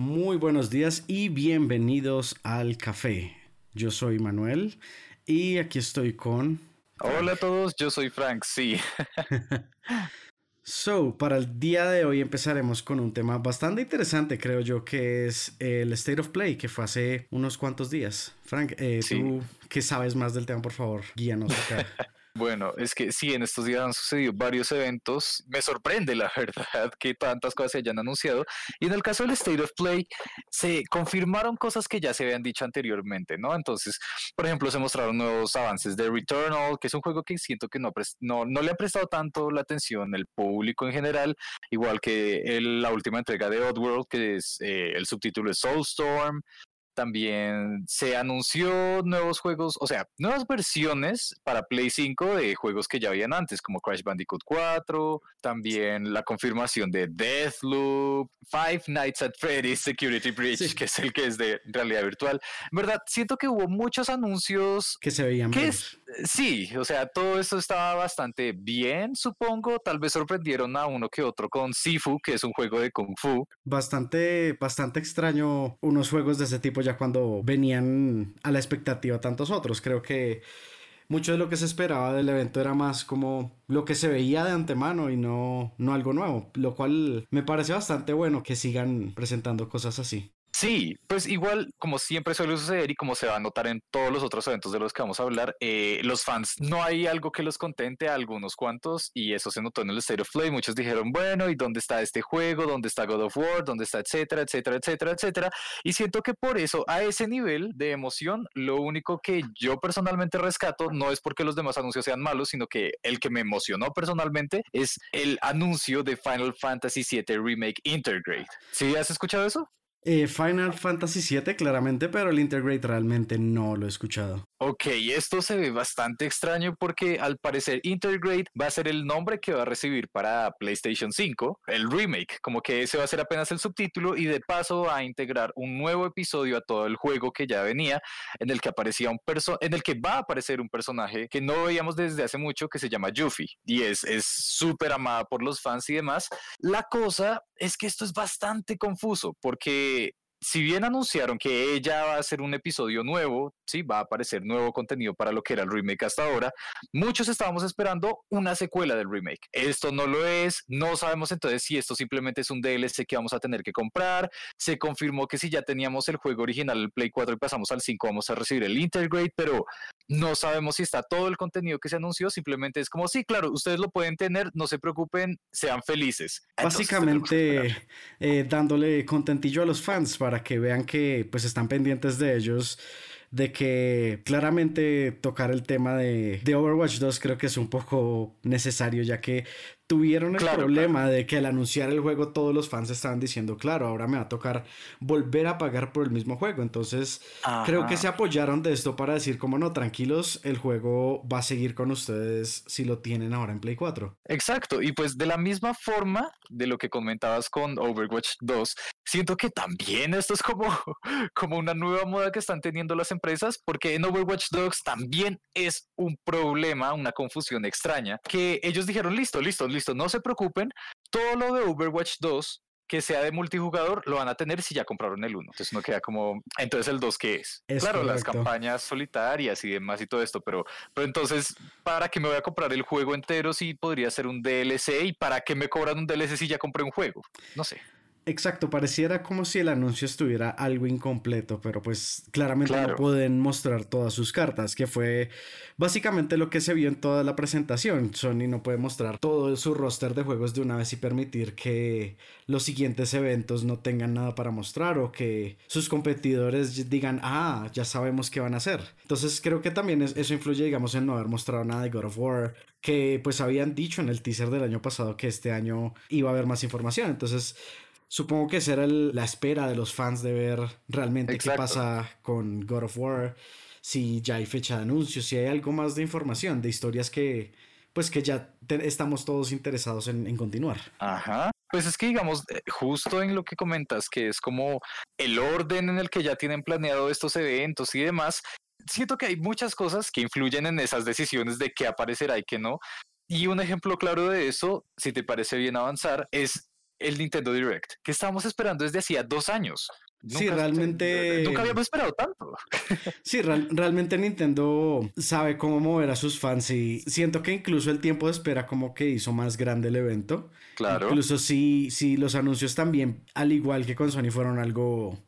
Muy buenos días y bienvenidos al café. Yo soy Manuel y aquí estoy con... Hola a todos, yo soy Frank, sí. so, para el día de hoy empezaremos con un tema bastante interesante, creo yo, que es el State of Play, que fue hace unos cuantos días. Frank, eh, tú que sabes más del tema, por favor, guíanos acá. Bueno, es que sí, en estos días han sucedido varios eventos. Me sorprende, la verdad, que tantas cosas se hayan anunciado. Y en el caso del State of Play, se confirmaron cosas que ya se habían dicho anteriormente, ¿no? Entonces, por ejemplo, se mostraron nuevos avances de Returnal, que es un juego que siento que no, no, no le ha prestado tanto la atención el público en general, igual que la última entrega de Oddworld, que es eh, el subtítulo es Soulstorm. También se anunció nuevos juegos, o sea, nuevas versiones para Play 5 de juegos que ya habían antes, como Crash Bandicoot 4, también la confirmación de Deathloop, Five Nights at Freddy's Security Breach, que es el que es de realidad virtual. En verdad, siento que hubo muchos anuncios que se veían. Sí, o sea, todo eso estaba bastante bien, supongo. Tal vez sorprendieron a uno que otro con Sifu, que es un juego de Kung Fu. Bastante, bastante extraño unos juegos de ese tipo ya cuando venían a la expectativa tantos otros. Creo que mucho de lo que se esperaba del evento era más como lo que se veía de antemano y no, no algo nuevo, lo cual me parece bastante bueno que sigan presentando cosas así. Sí, pues igual como siempre suele suceder y como se va a notar en todos los otros eventos de los que vamos a hablar, eh, los fans no hay algo que los contente a algunos cuantos y eso se notó en el State of Play. Muchos dijeron, bueno, ¿y dónde está este juego? ¿Dónde está God of War? ¿Dónde está etcétera, etcétera, etcétera, etcétera? Y siento que por eso, a ese nivel de emoción, lo único que yo personalmente rescato no es porque los demás anuncios sean malos, sino que el que me emocionó personalmente es el anuncio de Final Fantasy VII Remake Intergrade. ¿Sí has escuchado eso? Eh, Final Fantasy VII, claramente, pero el Intergrade realmente no lo he escuchado. Ok, esto se ve bastante extraño porque al parecer Intergrade va a ser el nombre que va a recibir para PlayStation 5, el remake, como que ese va a ser apenas el subtítulo y de paso va a integrar un nuevo episodio a todo el juego que ya venía, en el que aparecía un perso en el que va a aparecer un personaje que no veíamos desde hace mucho que se llama Yuffie y es súper amada por los fans y demás. La cosa es que esto es bastante confuso porque si bien anunciaron que ella va a hacer un episodio nuevo, sí, va a aparecer nuevo contenido para lo que era el remake hasta ahora, muchos estábamos esperando una secuela del remake. Esto no lo es, no sabemos entonces si esto simplemente es un DLC que vamos a tener que comprar. Se confirmó que si ya teníamos el juego original, el Play 4 y pasamos al 5, vamos a recibir el Intergrade, pero no sabemos si está todo el contenido que se anunció, simplemente es como, sí, claro, ustedes lo pueden tener, no se preocupen, sean felices. Básicamente eh, dándole contentillo a los fans para que vean que pues están pendientes de ellos de que claramente tocar el tema de, de, Overwatch 2 creo que es un poco necesario ya que tuvieron el problema de que al anunciar el juego todos los fans estaban diciendo, claro, ahora me va a tocar volver a pagar por el mismo juego. Entonces, creo que se apoyaron de esto para decir, como no, tranquilos, el juego va a seguir con ustedes si lo tienen ahora en Play 4. Exacto, y pues de la misma forma de lo que comentabas con Overwatch 2, siento que también esto es como, como una nueva moda que están teniendo las empresas, porque en Overwatch 2 también es un problema, una confusión extraña, que ellos dijeron, listo, listo, listo listo, no se preocupen, todo lo de Overwatch 2 que sea de multijugador lo van a tener si ya compraron el 1. Entonces no queda como, entonces el 2 qué es. claro, las campañas solitarias y demás y todo esto, pero, pero entonces, ¿para qué me voy a comprar el juego entero si podría ser un DLC? ¿Y para qué me cobran un DLC si ya compré un juego? No sé. Exacto, pareciera como si el anuncio estuviera algo incompleto, pero pues claramente no pueden mostrar todas sus cartas, que fue básicamente lo que se vio en toda la presentación. Sony no puede mostrar todo su roster de juegos de una vez y permitir que los siguientes eventos no tengan nada para mostrar o que sus competidores digan, ah, ya sabemos qué van a hacer. Entonces creo que también eso influye, digamos, en no haber mostrado nada de God of War, que pues habían dicho en el teaser del año pasado que este año iba a haber más información. Entonces supongo que será la espera de los fans de ver realmente qué pasa con God of War, si ya hay fecha de anuncio, si hay algo más de información, de historias que pues que ya estamos todos interesados en, continuar. Ajá. Pues es que digamos, eh, justo en lo que comentas, que es como el orden en el que ya tienen planeado estos eventos y demás, siento que hay muchas cosas que influyen en esas decisiones de qué aparecerá y qué no. Y un ejemplo claro de eso, si te parece bien avanzar, es el Nintendo Direct, que estábamos esperando desde hacía dos años. sí, realmente. Nunca habíamos esperado tanto. Sí, realmente Nintendo sabe cómo mover a sus fans y siento que incluso el tiempo de espera como que hizo más grande el evento. Claro. Incluso si, si los anuncios también, al igual que con Sony, fueron algo,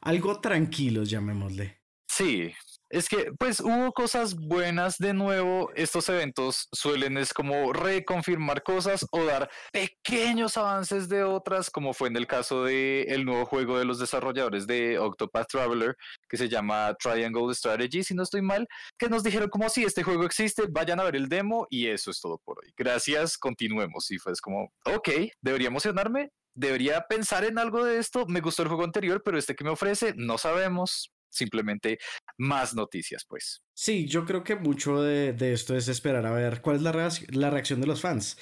algo tranquilos, llamémosle. Sí, es que, pues, hubo cosas buenas de nuevo. Estos eventos suelen es como reconfirmar cosas o dar pequeños avances de otras, como fue en el caso de el nuevo juego de los desarrolladores de Octopath Traveler, que se llama Triangle Strategy, si no estoy mal, que nos dijeron como si este juego existe, vayan a ver el demo y eso es todo por hoy. Gracias, continuemos. Y fue como, ok, debería emocionarme, debería pensar en algo de esto. Me gustó el juego anterior, pero este que me ofrece, no sabemos simplemente más noticias, pues. Sí, yo creo que mucho de, esto es esperar a ver cuál es la, la reacción de los fans.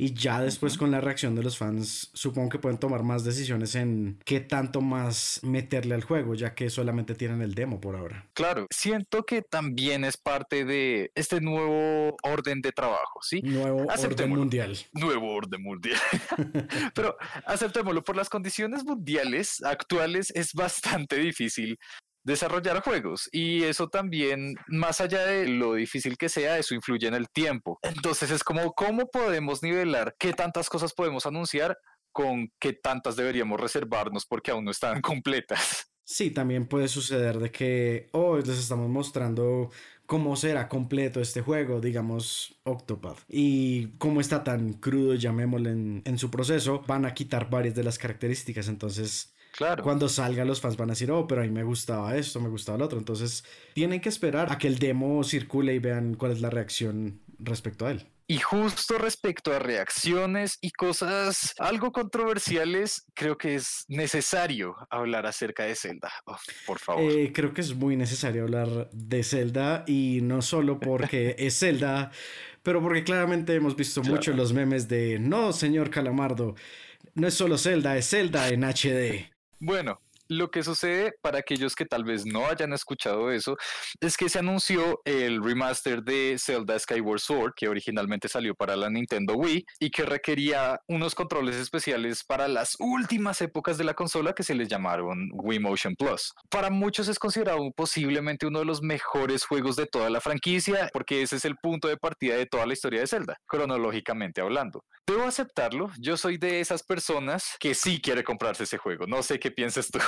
Y ya después con la reacción de los fans, supongo que pueden tomar más decisiones en qué tanto más meterle al juego, ya que solamente tienen el demo por ahora. Claro, siento que también es parte de este nuevo orden de trabajo, ¿sí? Nuevo orden mundial. Nuevo orden mundial. Pero aceptémoslo, por las condiciones mundiales actuales es bastante difícil desarrollar juegos y eso también, más allá de lo difícil que sea, eso influye en el tiempo. Entonces es como, ¿cómo podemos nivelar qué tantas cosas podemos anunciar con qué tantas deberíamos reservarnos porque aún no están completas? Sí, también puede suceder de que hoy oh, les estamos mostrando cómo será completo este juego, digamos Octopath, y cómo está tan crudo, llamémosle en, en su proceso, van a quitar varias de las características, entonces Claro. Cuando salga, los fans van a decir, oh, pero a mí me gustaba esto, me gustaba lo otro. Entonces, tienen que esperar a que el demo circule y vean cuál es la reacción respecto a él. Y justo respecto a reacciones y cosas algo controversiales, creo que es necesario hablar acerca de Zelda. Oh, por favor. Eh, creo que es muy necesario hablar de Zelda y no solo porque es Zelda, pero porque claramente hemos visto mucho los memes de, no, señor Calamardo, no es solo Zelda, es Zelda en HD. Bueno, lo que sucede para aquellos que tal vez no hayan escuchado eso es que se anunció el remaster de Zelda Skyward Sword que originalmente salió para la Nintendo Wii y que requería unos controles especiales para las últimas épocas de la consola que se les llamaron Wii Motion Plus. Para muchos es considerado posiblemente uno de los mejores juegos de toda la franquicia porque ese es el punto de partida de toda la historia de Zelda, cronológicamente hablando. Debo aceptarlo, yo soy de esas personas que sí quiere comprarse ese juego. No sé qué piensas tú.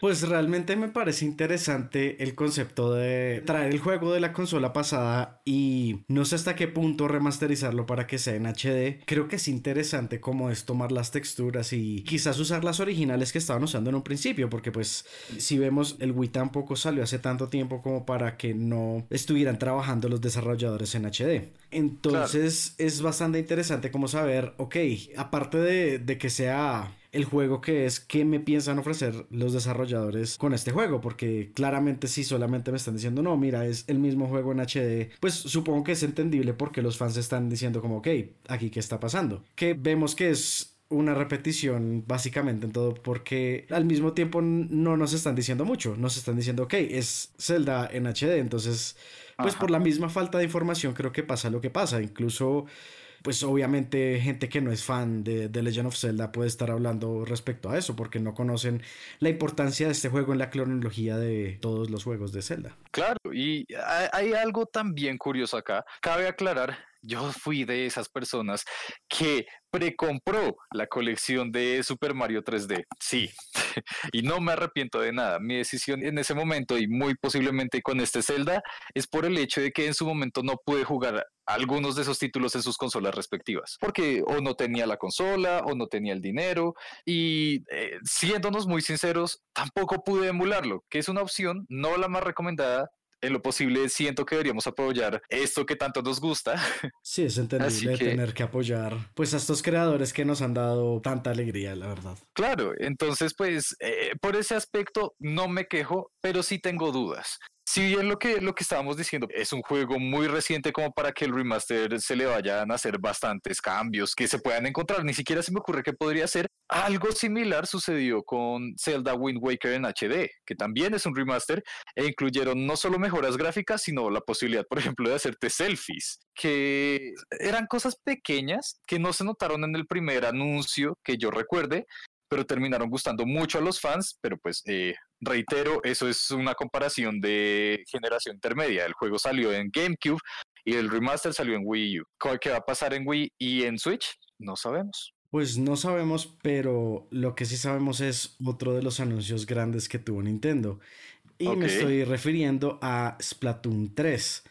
Pues realmente me parece interesante el concepto de traer el juego de la consola pasada y no sé hasta qué punto remasterizarlo para que sea en HD. Creo que es interesante cómo es tomar las texturas y quizás usar las originales que estaban usando en un principio, porque pues si vemos el Wii tampoco salió hace tanto tiempo como para que no estuvieran trabajando los desarrolladores en HD. Entonces es bastante interesante como saber, ok, aparte de, de que sea el juego que es qué me piensan ofrecer los desarrolladores con este juego, porque claramente si solamente me están diciendo no, mira, es el mismo juego en HD, pues supongo que es entendible porque los fans están diciendo como, ok, aquí qué está pasando, que vemos que es una repetición básicamente en todo porque al mismo tiempo no nos están diciendo mucho, nos están diciendo, ok, es Zelda en HD, entonces, pues por la misma falta de información creo que pasa lo que pasa, incluso pues obviamente gente que no es fan de, Legend of Zelda puede estar hablando respecto a eso, porque no conocen la importancia de este juego en la cronología de todos los juegos de Zelda. Claro, y hay algo también curioso acá. Cabe aclarar yo fui de esas personas que precompró la colección de Super Mario 3D. Sí, y no me arrepiento de nada. Mi decisión en ese momento y muy posiblemente con este Zelda es por el hecho de que en su momento no pude jugar algunos de esos títulos en sus consolas respectivas, porque o no tenía la consola o no tenía el dinero y eh, siéndonos muy sinceros, tampoco pude emularlo, que es una opción, no la más recomendada, en lo posible siento que deberíamos apoyar esto que tanto nos gusta. Sí, es entendible tener que apoyar pues a estos creadores que nos han dado tanta alegría, la verdad. Claro, entonces pues eh, por ese aspecto no me quejo, pero sí tengo dudas. Si bien lo que, lo que estábamos diciendo. Es un juego muy reciente como para que el remaster se le vayan a hacer bastantes cambios que se puedan encontrar, ni siquiera se me ocurre que podría ser. Algo similar sucedió con Zelda Wind Waker en HD, que también es un remaster e incluyeron no solo mejoras gráficas, sino la posibilidad, por ejemplo, de hacerte selfies, que eran cosas pequeñas que no se notaron en el primer anuncio que yo recuerde, pero terminaron gustando mucho a los fans, pero pues eh, reitero, eso es una comparación de generación intermedia. El juego salió en GameCube y el remaster salió en Wii U. ¿Qué va a pasar en Wii y en Switch? No sabemos. Pues no sabemos, pero lo que sí sabemos es otro de los anuncios grandes que tuvo Nintendo. Y me estoy refiriendo a Splatoon 3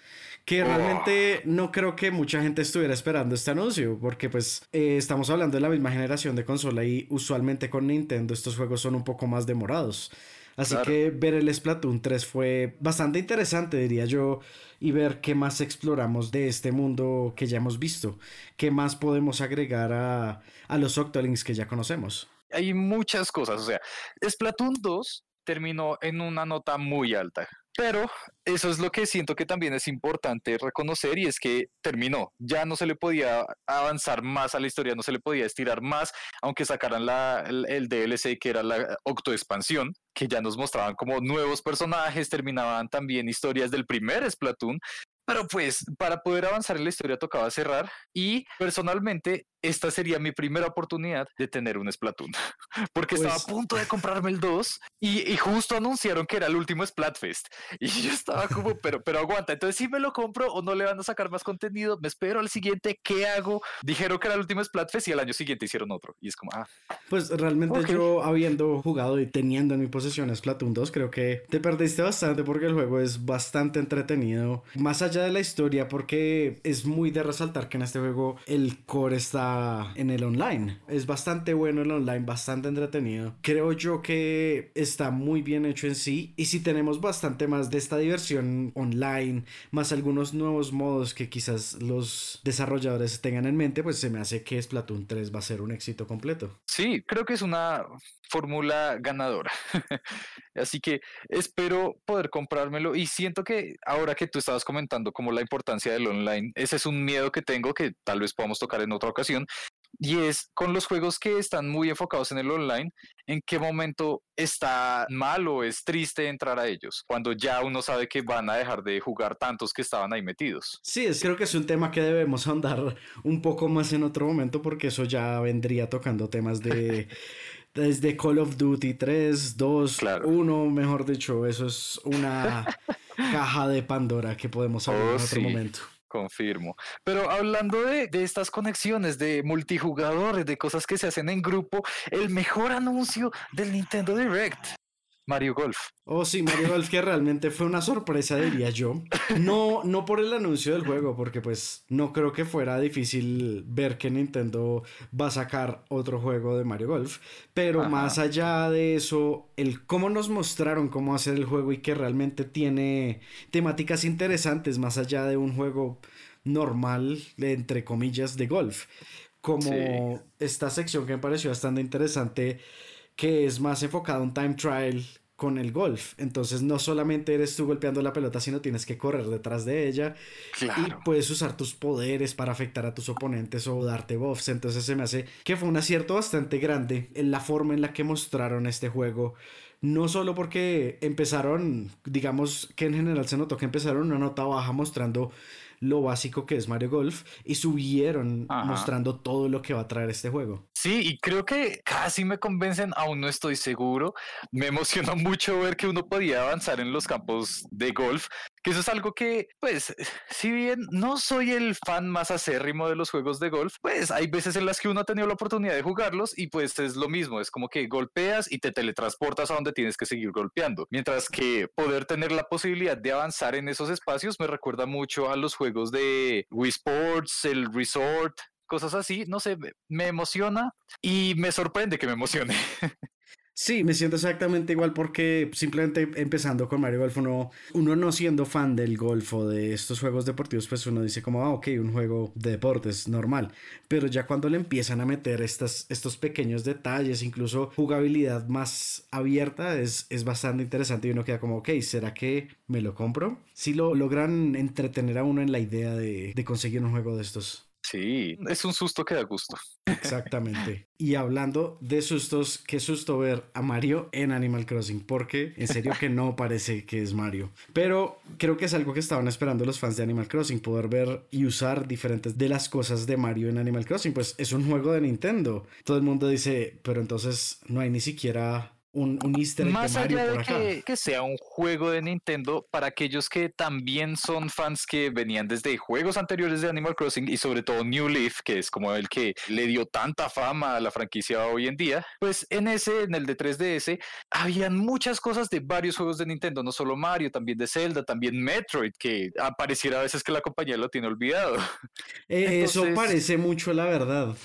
que realmente no creo que mucha gente estuviera esperando este anuncio, porque pues eh, estamos hablando de la misma generación de consola y usualmente con Nintendo estos juegos son un poco más demorados. Así que ver el Splatoon 3 fue bastante interesante, diría yo, y ver qué más exploramos de este mundo que ya hemos visto, qué más podemos agregar a, a los Octolinks que ya conocemos. Hay muchas cosas, o sea, Splatoon 2 terminó en una nota muy alta. Pero eso es lo que siento que también es importante reconocer y es que terminó. Ya no se le podía avanzar más a la historia, no se le podía estirar más, aunque sacaran la, el, el, DLC que era la octoexpansión, que ya nos mostraban como nuevos personajes, terminaban también historias del primer Splatoon. Pero pues para poder avanzar en la historia tocaba cerrar y personalmente esta sería mi primera oportunidad de tener un Splatoon, porque estaba a pues punto de comprarme el 2 y, justo anunciaron que era el último Splatfest y yo estaba como, pero, pero aguanta, entonces si me lo compro o no le van a sacar más contenido, me espero al siguiente, ¿qué hago? Dijeron que era el último Splatfest y al año siguiente hicieron otro y es como, ah. Pues realmente yo habiendo jugado y teniendo en mi posesión Splatoon 2, creo que te perdiste bastante porque el juego es bastante entretenido, más allá de la historia, porque es muy de resaltar que en este juego el core está en el online. Es bastante bueno el online, bastante entretenido. Creo yo que está muy bien hecho en sí. Y si tenemos bastante más de esta diversión online, más algunos nuevos modos que quizás los desarrolladores tengan en mente, pues se me hace que Splatoon 3 va a ser un éxito completo. Sí, creo que es una fórmula ganadora. Así que espero poder comprármelo y siento que ahora que tú estabas comentando como la importancia del online, ese es un miedo que tengo que tal vez podamos tocar en otra ocasión, y es con los juegos que están muy enfocados en el online, en qué momento está mal o es triste entrar a ellos, cuando ya uno sabe que van a dejar de jugar tantos que estaban ahí metidos. Sí, es, creo que es un tema que debemos andar un poco más en otro momento porque eso ya vendría tocando temas de... desde Call of Duty 3, 2, 1, mejor dicho, eso es una caja de Pandora que podemos hablar en oh, otro momento. Confirmo. Pero hablando de, de, estas conexiones de multijugadores, de cosas que se hacen en grupo, el mejor anuncio del Nintendo Direct. Mario Golf. Oh, sí, Mario Golf, que realmente fue una sorpresa, diría yo. No, no por el anuncio del juego, porque pues no creo que fuera difícil ver que Nintendo va a sacar otro juego de Mario Golf. Pero más allá de eso, el cómo nos mostraron cómo hacer el juego y que realmente tiene temáticas interesantes, más allá de un juego normal, entre comillas, de golf. Como esta sección que me pareció bastante interesante que es más enfocado en time trial con el golf. Entonces no solamente eres tú golpeando la pelota, sino tienes que correr detrás de ella y puedes usar tus poderes para afectar a tus oponentes o darte buffs. Entonces se me hace que fue un acierto bastante grande en la forma en la que mostraron este juego. No solo porque empezaron, digamos que en general se notó que empezaron una nota baja mostrando lo básico que es Mario Golf y subieron mostrando todo lo que va a traer este juego. Sí, y creo que casi me convencen, aún no estoy seguro. Me emocionó mucho ver que uno podía avanzar en los campos de golf, que eso es algo que, pues, si bien no soy el fan más acérrimo de los juegos de golf, pues hay veces en las que uno ha tenido la oportunidad de jugarlos y pues es lo mismo, es como que golpeas y te teletransportas a donde tienes que seguir golpeando. Mientras que poder tener la posibilidad de avanzar en esos espacios me recuerda mucho a los juegos de Wii Sports, el Resort, cosas así, no sé, me emociona y me sorprende que me emocione. Sí, me siento exactamente igual porque simplemente empezando con Mario Golf, uno, uno no siendo fan del golf o de estos juegos deportivos, pues uno dice como, ah, ok, un juego de deportes normal. Pero ya cuando le empiezan a meter estas, estos pequeños detalles, incluso jugabilidad más abierta, es, es bastante interesante y uno queda como, ok, ¿será que me lo compro? Si lo logran entretener a uno en la idea de, de conseguir un juego de estos. Sí, es un susto que da gusto. Exactamente. Y hablando de sustos, qué susto ver a Mario en Animal Crossing, porque en serio que no parece que es Mario. Pero creo que es algo que estaban esperando los fans de Animal Crossing, poder ver y usar diferentes de las cosas de Mario en Animal Crossing. Pues es un juego de Nintendo. Todo el mundo dice, pero entonces no hay ni siquiera un, un easter Más allá de que, sea un juego de Nintendo, para aquellos que también son fans que venían desde juegos anteriores de Animal Crossing y sobre todo New Leaf, que es como el que le dio tanta fama a la franquicia hoy en día, pues en ese, en el de 3DS, habían muchas cosas de varios juegos de Nintendo, no solo Mario, también de Zelda, también Metroid, que apareciera a veces que la compañía lo tiene olvidado. Eh, eso parece mucho la verdad.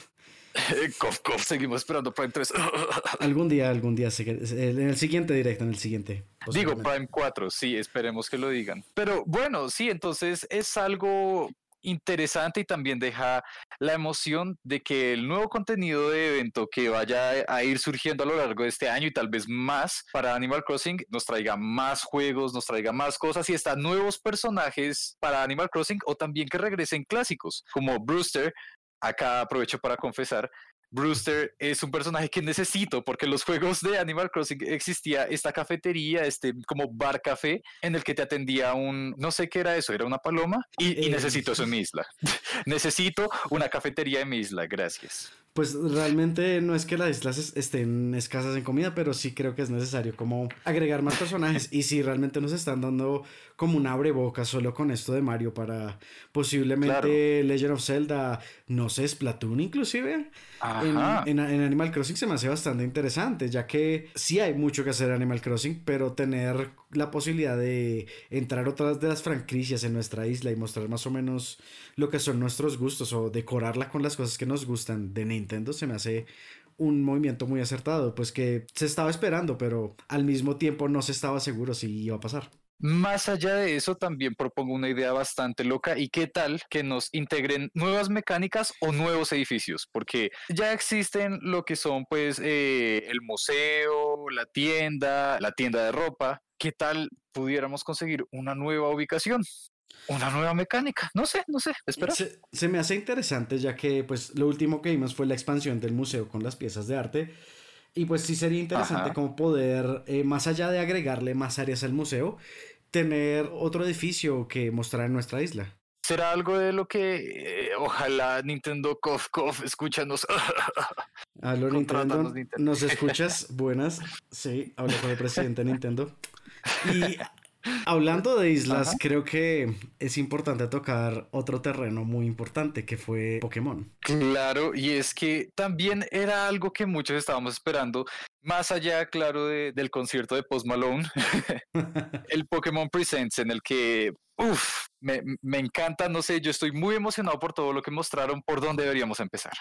cof, cof, seguimos esperando Prime 3. algún día, algún día, en el siguiente directo, en el siguiente. Digo, Prime 4, sí, esperemos que lo digan. Pero bueno, sí, entonces es algo interesante y también deja la emoción de que el nuevo contenido de evento que vaya a ir surgiendo a lo largo de este año y tal vez más para Animal Crossing nos traiga más juegos, nos traiga más cosas y hasta nuevos personajes para Animal Crossing o también que regresen clásicos como Brewster, acá aprovecho para confesar, Brewster es un personaje que necesito porque en los juegos de Animal Crossing existía esta cafetería, este como bar café en el que te atendía un, no sé qué era eso, era una paloma y, y eh, necesito eso en mi isla. necesito una cafetería en mi isla, gracias. Pues realmente no es que las islas estén escasas en comida, pero sí creo que es necesario como agregar más personajes. y si realmente nos están dando como un abreboca solo con esto de Mario para posiblemente Legend of Zelda, no sé, Splatoon inclusive. En, en, Animal Crossing se me hace bastante interesante, ya que sí hay mucho que hacer en Animal Crossing, pero tener la posibilidad de entrar otras de las franquicias en nuestra isla y mostrar más o menos lo que son nuestros gustos o decorarla con las cosas que nos gustan de Nintendo se me hace un movimiento muy acertado, pues que se estaba esperando, pero al mismo tiempo no se estaba seguro si iba a pasar. Más allá de eso, también propongo una idea bastante loca y qué tal que nos integren nuevas mecánicas o nuevos edificios, porque ya existen lo que son pues eh, el museo, la tienda, la tienda de ropa. ¿Qué tal pudiéramos conseguir una nueva ubicación? una nueva mecánica. No sé, no sé, espera. Se, me hace interesante ya que pues lo último que vimos fue la expansión del museo con las piezas de arte. Y pues sí sería interesante como poder, eh, más allá de agregarle más áreas al museo, tener otro edificio que mostrar en nuestra isla. ¿Será algo de lo que eh, ojalá Nintendo Cof Cof escúchanos? Aló Nintendo, ¿nos escuchas? Buenas. Sí, hablo con el presidente de Nintendo. Y Hablando de islas, creo que es importante tocar otro terreno muy importante que fue Pokémon. Claro, y es que también era algo que muchos estábamos esperando, más allá, claro, del concierto de Post Malone, el Pokémon Presents, en el que Uf, me, me, encanta, no sé, yo estoy muy emocionado por todo lo que mostraron, por dónde deberíamos empezar.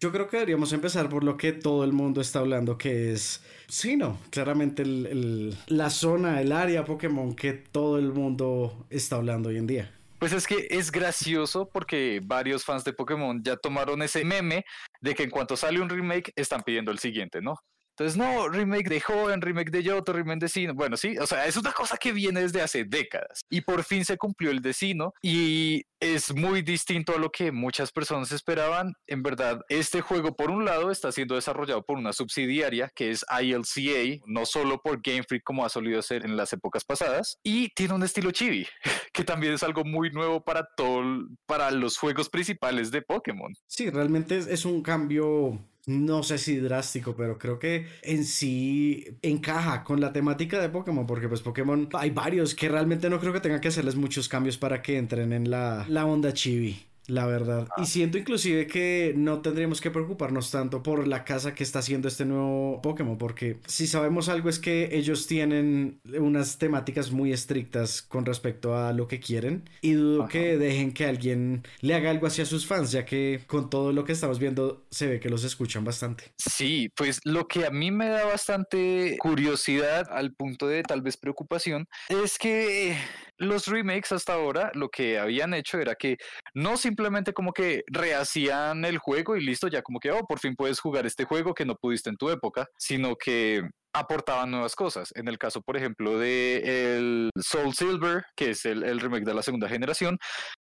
Yo creo que deberíamos empezar por lo que todo el mundo está hablando, que es, sí, no, claramente el, la zona, el área Pokémon que todo el mundo está hablando hoy en día. Pues es que es gracioso porque varios fans de Pokémon ya tomaron ese meme de que en cuanto sale un remake están pidiendo el siguiente, ¿no? Entonces, no, remake de Joven, remake de Yoto, remake de Sino. Bueno, sí, o sea, es una cosa que viene desde hace décadas. Y por fin se cumplió el de Sino y es muy distinto a lo que muchas personas esperaban. En verdad, este juego, por un lado, está siendo desarrollado por una subsidiaria que es ILCA, no solo por Game Freak como ha solido ser en las épocas pasadas, y tiene un estilo chibi, que también es algo muy nuevo para todo, para los juegos principales de Pokémon. Sí, realmente es un cambio no sé si drástico, pero creo que en sí encaja con la temática de Pokémon, porque pues Pokémon hay varios que realmente no creo que tengan que hacerles muchos cambios para que entren en la, la onda chibi. La verdad. Y ah. siento inclusive que no tendríamos que preocuparnos tanto por la casa que está haciendo este nuevo Pokémon, porque si sabemos algo es que ellos tienen unas temáticas muy estrictas con respecto a lo que quieren y dudo que dejen que alguien le haga algo hacia sus fans, ya que con todo lo que estamos viendo se ve que los escuchan bastante. Sí, pues lo que a mí me da bastante curiosidad al punto de tal vez preocupación es que los remakes hasta ahora lo que habían hecho era que no simplemente como que rehacían el juego y listo, ya como que, oh, por fin puedes jugar este juego que no pudiste en tu época, sino que aportaban nuevas cosas. En el caso, por ejemplo, de el Soul Silver, que es el, el, remake de la segunda generación,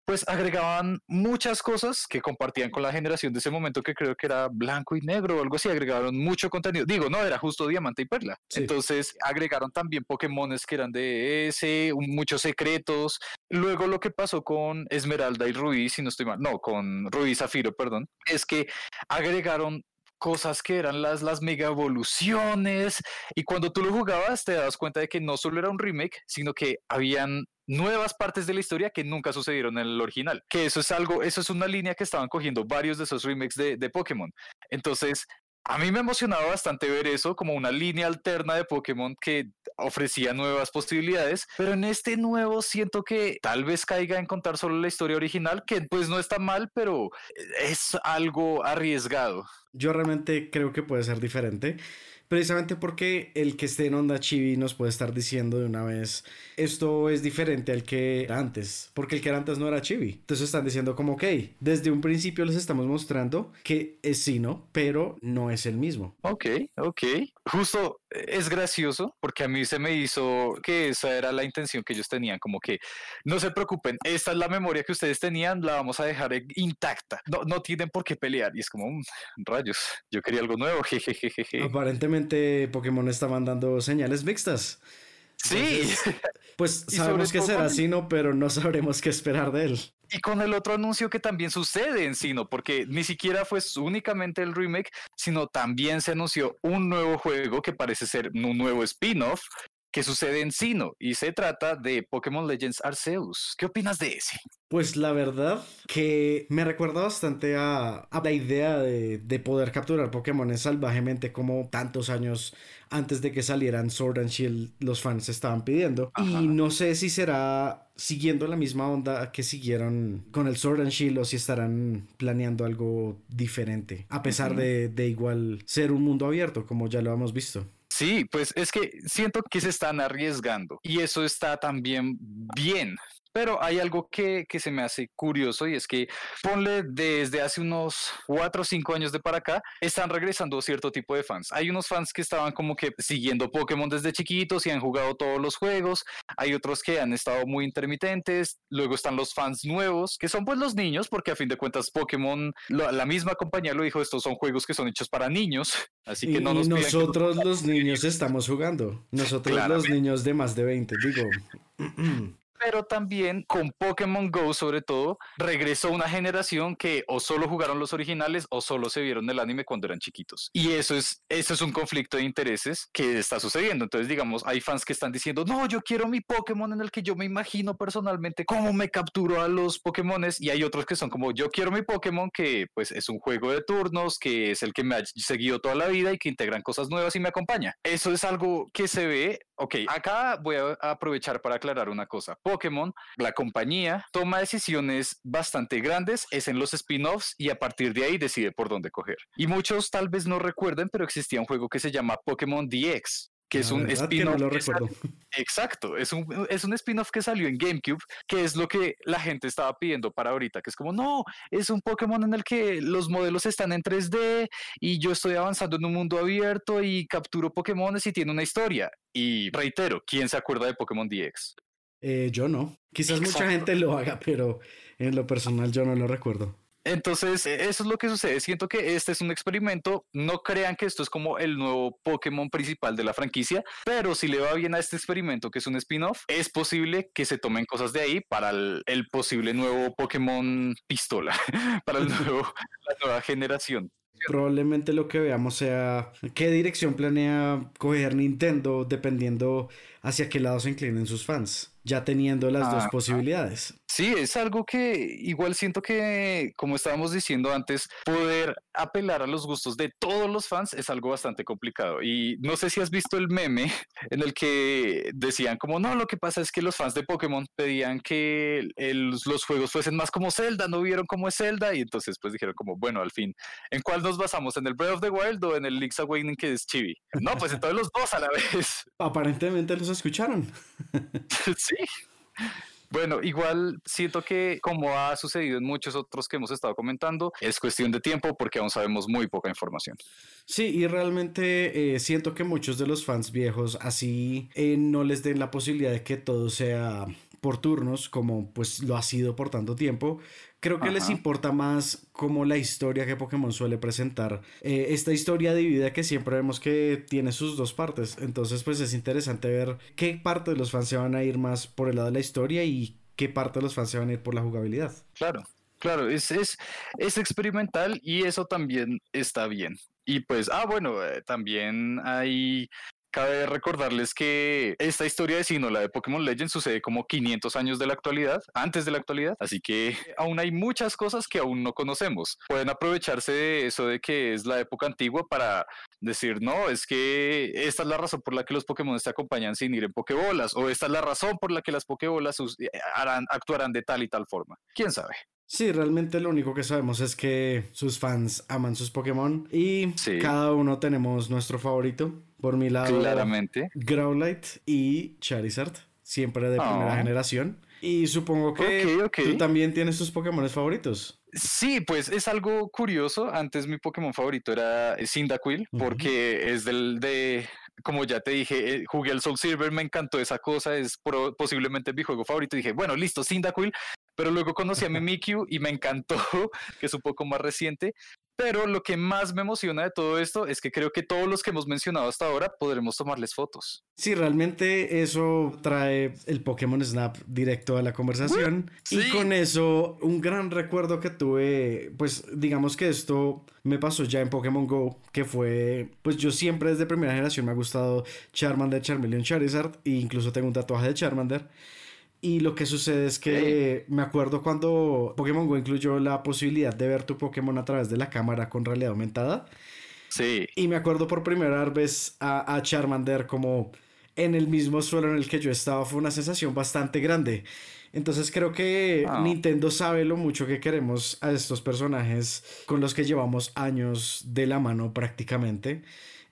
pues agregaban muchas cosas que compartían con la generación de ese momento que creo que era blanco y negro o algo así. Agregaron mucho contenido. Digo, no, era justo diamante y perla. Entonces agregaron también Pokémones que eran de ese, muchos secretos. Luego lo que pasó con Esmeralda y Rubí, si no estoy mal, no, con Rubí y Zafiro, perdón, es que agregaron cosas que eran las, las mega evoluciones. Y cuando tú lo jugabas, te das cuenta de que no solo era un remake, sino que habían nuevas partes de la historia que nunca sucedieron en el original. Que eso es algo, eso es una línea que estaban cogiendo varios de esos remakes de, de Pokémon. Entonces, a mí me emocionaba bastante ver eso como una línea alterna de Pokémon que ofrecía nuevas posibilidades, pero en este nuevo siento que tal vez caiga en contar solo la historia original, que pues no está mal, pero es algo arriesgado. Yo realmente creo que puede ser diferente precisamente porque el que esté en Onda Chibi nos puede estar diciendo de una vez, esto es diferente al que antes, porque el que antes no era Chibi. Entonces están diciendo como, ok, desde un principio les estamos mostrando que es Sino, pero no es el mismo. Ok, ok. Justo es gracioso porque a mí se me hizo que esa era la intención que ellos tenían, como que no se preocupen, esta es la memoria que ustedes tenían, la vamos a dejar intacta, no, no tienen por qué pelear y es como, mm, rayos, yo quería algo nuevo, jejejeje. Aparentemente Pokémon está mandando señales mixtas. Sí. pues sabemos que será Sino, pero no sabremos qué esperar de él. Y con el otro anuncio que también sucede en Sino, porque ni siquiera fue únicamente el remake, sino también se anunció un nuevo juego que parece ser un nuevo spin-off que sucede en Sino y se trata de Pokémon Legends Arceus. ¿Qué opinas de ese? Pues la verdad que me recuerda bastante a, la idea de, poder capturar Pokémon salvajemente como tantos años antes de que salieran Sword and Shield los fans estaban pidiendo. Y no sé si será siguiendo la misma onda que siguieron con el Sword and Shield o si estarán planeando algo diferente, a pesar de, de igual ser un mundo abierto como ya lo hemos visto. Sí, pues es que siento que se están arriesgando y eso está también bien, pero hay algo que, que, se me hace curioso y es que ponle desde hace unos cuatro o cinco años de para acá, están regresando cierto tipo de fans. Hay unos fans que estaban como que siguiendo Pokémon desde chiquitos y han jugado todos los juegos. Hay otros que han estado muy intermitentes. Luego están los fans nuevos, que son pues los niños, porque a fin de cuentas Pokémon, la, misma compañía lo dijo, estos son juegos que son hechos para niños. Así que no nos nosotros los niños estamos jugando. Nosotros los niños de más de 20, digo. pero también con Pokémon Go sobre todo regresó una generación que o solo jugaron los originales o solo se vieron el anime cuando eran chiquitos. Y eso es, eso es un conflicto de intereses que está sucediendo. Entonces, digamos, hay fans que están diciendo, no, yo quiero mi Pokémon en el que yo me imagino personalmente cómo me capturo a los Pokémones y hay otros que son como, yo quiero mi Pokémon que pues es un juego de turnos, que es el que me ha seguido toda la vida y que integran cosas nuevas y me acompaña. Eso es algo que se ve Ok, acá voy a aprovechar para aclarar una cosa. Pokémon, la compañía, toma decisiones bastante grandes, es en los spin-offs y a partir de ahí decide por dónde coger. Y muchos tal vez no recuerden, pero existía un juego que se llama Pokémon DX, que es un spin-off. Exacto, es un, es un spin-off que salió en GameCube, que es lo que la gente estaba pidiendo para ahorita, que es como, no, es un Pokémon en el que los modelos están en 3D y yo estoy avanzando en un mundo abierto y capturo Pokémones y tiene una historia. Y reitero, ¿quién se acuerda de Pokémon DX? Eh, yo no. Quizás mucha gente lo haga, pero en lo personal yo no lo recuerdo. Entonces, e, eso es lo que sucede. Siento que este es un experimento. No crean que esto es como el nuevo Pokémon principal de la franquicia, pero si le va bien a este experimento, que es un spin-off, es posible que se tomen cosas de ahí para el, posible nuevo Pokémon pistola, para la nueva generación. Probablemente lo que veamos sea qué dirección planea coger Nintendo dependiendo hacia qué lado se inclinen sus fans. Ya teniendo las dos Ah, posibilidades. Sí, es algo que igual siento que, como estábamos diciendo antes, poder apelar a los gustos de todos los fans es algo bastante complicado. Y no sé si has visto el meme en el que decían como, no, lo que pasa es que los fans de Pokémon pedían que el- los juegos fuesen más como Zelda, no vieron cómo es Zelda, y entonces pues dijeron como, bueno, al fin, ¿en cuál nos basamos? ¿En el Breath of the Wild o en el Link's Awakening que es Chibi? No, pues entonces los dos a la vez. Aparentemente los escucharon. sí. Bueno, igual siento que como ha sucedido en muchos otros que hemos estado comentando, es cuestión de tiempo porque aún sabemos muy poca información. Sí, y realmente eh, siento que muchos de los fans viejos así eh, no les den la posibilidad de que todo sea por turnos, como pues lo ha sido por tanto tiempo. Creo que les importa más como la historia que Pokémon suele presentar. Eh, esta historia dividida que siempre vemos que tiene sus dos partes. Entonces pues es interesante ver qué parte de los fans se van a ir más por el lado de la historia y qué parte de los fans se van a ir por la jugabilidad. Claro, claro, es, es, es experimental y eso también está bien. Y pues, ah, bueno, eh, también hay... Cabe recordarles que esta historia de Sino, la de Pokémon Legends, sucede como 500 años de la actualidad, antes de la actualidad, así que aún hay muchas cosas que aún no conocemos. Pueden aprovecharse de eso de que es la época antigua para decir, no, es que esta es la razón por la que los Pokémon te acompañan sin ir en Pokébolas, o esta es la razón por la que las Pokébolas eh, harán, actuarán de tal y tal forma. ¿Quién sabe? Sí, realmente lo único que sabemos es que sus fans aman sus Pokémon y Sí. cada uno tenemos nuestro favorito. Por mi lado, Claramente. Growlite y Charizard, siempre de primera Ah. generación. Y supongo que tú también tienes tus Pokémon favoritos. Sí, pues es algo curioso. Antes mi Pokémon favorito era Cyndaquil, porque es del de, como ya te dije, eh, jugué el Soul Silver, me encantó esa cosa, es pro- posiblemente mi juego favorito. Y dije, bueno, listo, Cyndaquil. Pero luego conocí a Mimikyu y me encantó, que es un poco más reciente. Pero lo que más me emociona de todo esto es que creo que todos los que hemos mencionado hasta ahora podremos tomarles fotos. Sí, realmente eso trae el Pokémon Snap directo a la conversación. Y con eso, un gran recuerdo que tuve, pues digamos que esto me pasó ya en Pokémon Go, que fue, pues yo siempre desde primera generación me ha gustado Charmander, Charmeleon, Charizard, e incluso tengo un tatuaje de Charmander. Y lo que sucede es que me acuerdo cuando Pokémon Go incluyó la posibilidad de ver tu Pokémon a través de la cámara con realidad aumentada. Sí, Y me acuerdo por primera vez a, a Charmander como en el mismo suelo en el que yo estaba. Fue una sensación bastante grande. Entonces creo que Ah. Nintendo sabe lo mucho que queremos a estos personajes con los que llevamos años de la mano prácticamente.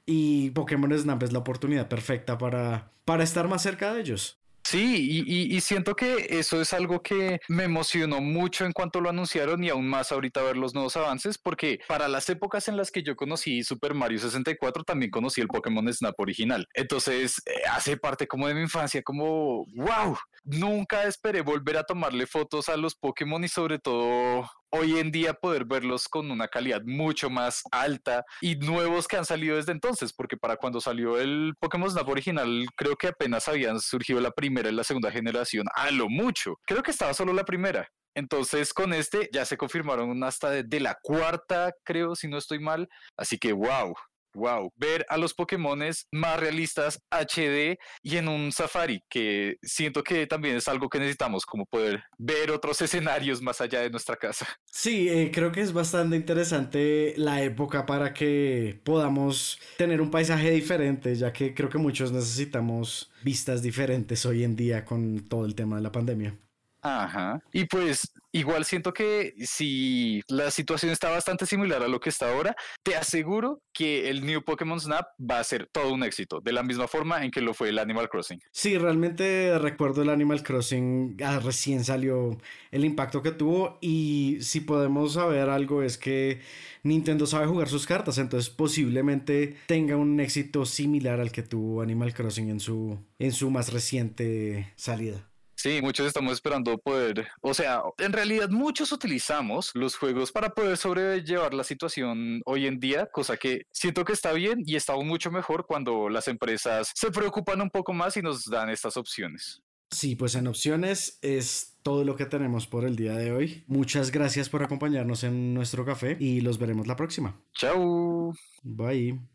Y Pokémon Snap es la oportunidad perfecta para, para estar más cerca de ellos. Sí, y, siento que eso es algo que me emocionó mucho en cuanto lo anunciaron y aún más ahorita ver los nuevos avances, porque para las épocas en las que yo conocí Super Mario 64 también conocí el Pokémon Snap original. Entonces eh, hace parte como de mi infancia, como, wow, nunca esperé volver a tomarle fotos a los Pokémon y sobre todo hoy en día poder verlos con una calidad mucho más alta y nuevos que han salido desde entonces, porque para cuando salió el Pokémon Snap original, creo que apenas habían surgido la primera y la segunda generación, a lo mucho. Creo que estaba solo la primera. Entonces con este ya se confirmaron hasta de, de la cuarta, creo, si no estoy mal. Así que wow. Wow, ver a los Pokémones más realistas HD y en un safari, que siento que también es algo que necesitamos, como poder ver otros escenarios más allá de nuestra casa. Sí, eh, creo que es bastante interesante la época para que podamos tener un paisaje diferente, ya que creo que muchos necesitamos vistas diferentes hoy en día con todo el tema de la pandemia. Ajá. Y pues igual siento que si la situación está bastante similar a lo que está ahora, te aseguro que el New Pokémon Snap va a ser todo un éxito, de la misma forma en que lo fue el Animal Crossing. Sí, realmente recuerdo el Animal Crossing, ah, recién salió el impacto que tuvo y si podemos saber algo es que Nintendo sabe jugar sus cartas, entonces posiblemente tenga un éxito similar al que tuvo Animal Crossing en su, en su más reciente salida. Sí, muchos estamos esperando poder, o sea, en realidad muchos utilizamos los juegos para poder sobrellevar la situación hoy en día, cosa que siento que está bien y está mucho mejor cuando las empresas se preocupan un poco más y nos dan estas opciones. Sí, pues en opciones es todo lo que tenemos por el día de hoy. Muchas gracias por acompañarnos en nuestro café y los veremos la próxima. Chao. Bye.